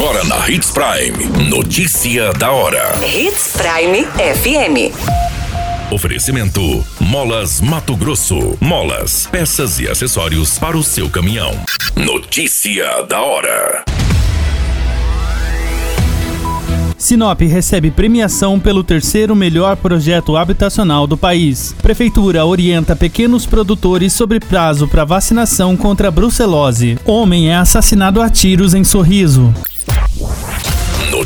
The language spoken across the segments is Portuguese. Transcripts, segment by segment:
Agora na Hits Prime. Notícia da hora. Hits Prime FM. Oferecimento: Molas Mato Grosso. Molas, peças e acessórios para o seu caminhão. Notícia da hora. Sinop recebe premiação pelo terceiro melhor projeto habitacional do país. Prefeitura orienta pequenos produtores sobre prazo para vacinação contra a brucelose. Homem é assassinado a tiros em Sorriso.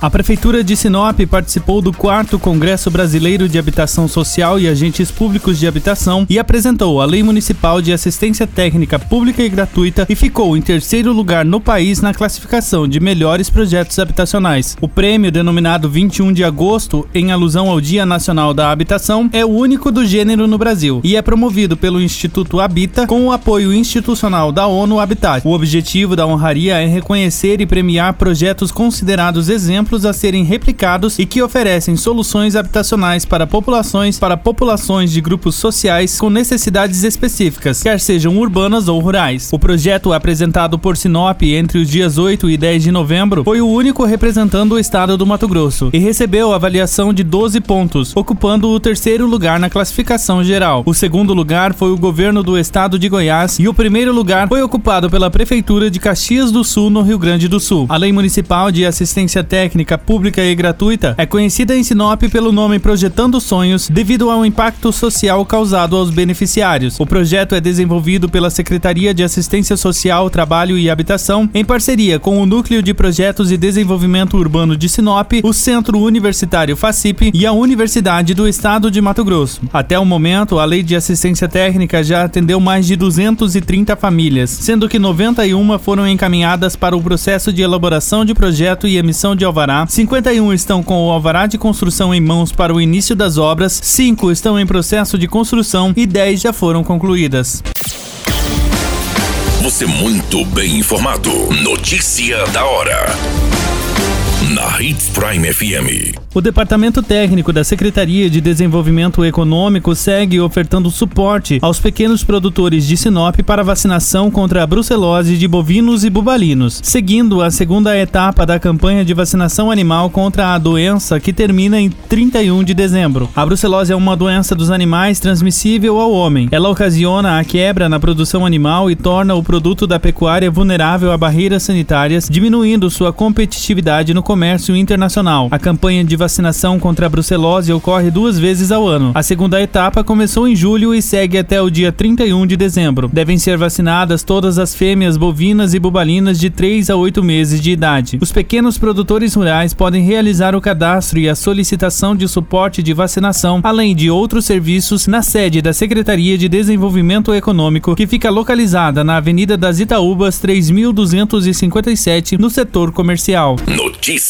A Prefeitura de Sinop participou do quarto Congresso Brasileiro de Habitação Social e Agentes Públicos de Habitação e apresentou a Lei Municipal de Assistência Técnica Pública e Gratuita e ficou em terceiro lugar no país na classificação de melhores projetos habitacionais. O prêmio, denominado 21 de agosto, em alusão ao Dia Nacional da Habitação, é o único do gênero no Brasil e é promovido pelo Instituto Habita com o apoio institucional da ONU Habitat. O objetivo da honraria é reconhecer e premiar projetos considerados exemplos exemplos a serem replicados e que oferecem soluções habitacionais para populações para populações de grupos sociais com necessidades específicas, quer sejam urbanas ou rurais. O projeto apresentado por Sinop entre os dias 8 e 10 de novembro foi o único representando o estado do Mato Grosso e recebeu avaliação de 12 pontos, ocupando o terceiro lugar na classificação geral. O segundo lugar foi o governo do estado de Goiás e o primeiro lugar foi ocupado pela prefeitura de Caxias do Sul, no Rio Grande do Sul. A Lei Municipal de Assistência Técnica técnica pública e gratuita é conhecida em Sinop pelo nome Projetando Sonhos devido ao impacto social causado aos beneficiários. O projeto é desenvolvido pela Secretaria de Assistência Social, Trabalho e Habitação em parceria com o Núcleo de Projetos e Desenvolvimento Urbano de Sinop, o Centro Universitário FACIP e a Universidade do Estado de Mato Grosso. Até o momento, a Lei de Assistência Técnica já atendeu mais de 230 famílias, sendo que 91 foram encaminhadas para o processo de elaboração de projeto e emissão de alvará alvará, 51 estão com o alvará de construção em mãos para o início das obras, 5 estão em processo de construção e 10 já foram concluídas. Você muito bem informado. Notícia da hora. Na Hits Prime FM. O Departamento Técnico da Secretaria de Desenvolvimento Econômico segue ofertando suporte aos pequenos produtores de Sinop para vacinação contra a brucelose de bovinos e bubalinos, seguindo a segunda etapa da campanha de vacinação animal contra a doença que termina em 31 de dezembro. A brucelose é uma doença dos animais transmissível ao homem. Ela ocasiona a quebra na produção animal e torna o produto da pecuária vulnerável a barreiras sanitárias, diminuindo sua competitividade no comércio internacional. A campanha de vacinação contra a brucelose ocorre duas vezes ao ano. A segunda etapa começou em julho e segue até o dia 31 de dezembro. Devem ser vacinadas todas as fêmeas bovinas e bubalinas de 3 a 8 meses de idade. Os pequenos produtores rurais podem realizar o cadastro e a solicitação de suporte de vacinação, além de outros serviços, na sede da Secretaria de Desenvolvimento Econômico, que fica localizada na Avenida das Itaúbas 3257, no setor comercial. Notícia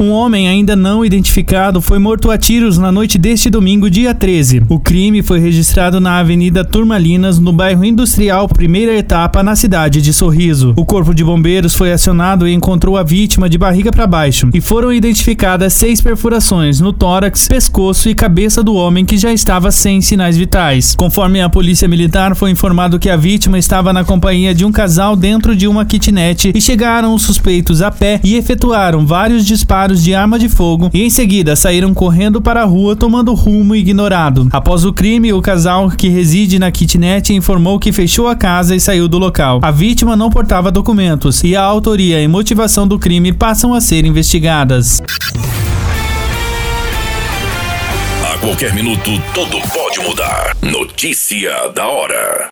Um homem ainda não identificado foi morto a tiros na noite deste domingo, dia 13. O crime foi registrado na Avenida Turmalinas, no bairro Industrial, primeira etapa, na cidade de Sorriso. O corpo de bombeiros foi acionado e encontrou a vítima de barriga para baixo. E foram identificadas seis perfurações no tórax, pescoço e cabeça do homem que já estava sem sinais vitais. Conforme a polícia militar, foi informado que a vítima estava na companhia de um casal dentro de uma kitnet e chegaram os suspeitos a pé e efetuaram vários disparos de arma de fogo e em seguida saíram correndo para a rua tomando rumo ignorado. Após o crime, o casal que reside na kitnet informou que fechou a casa e saiu do local. A vítima não portava documentos e a autoria e motivação do crime passam a ser investigadas. A qualquer minuto, tudo pode mudar. Notícia da hora.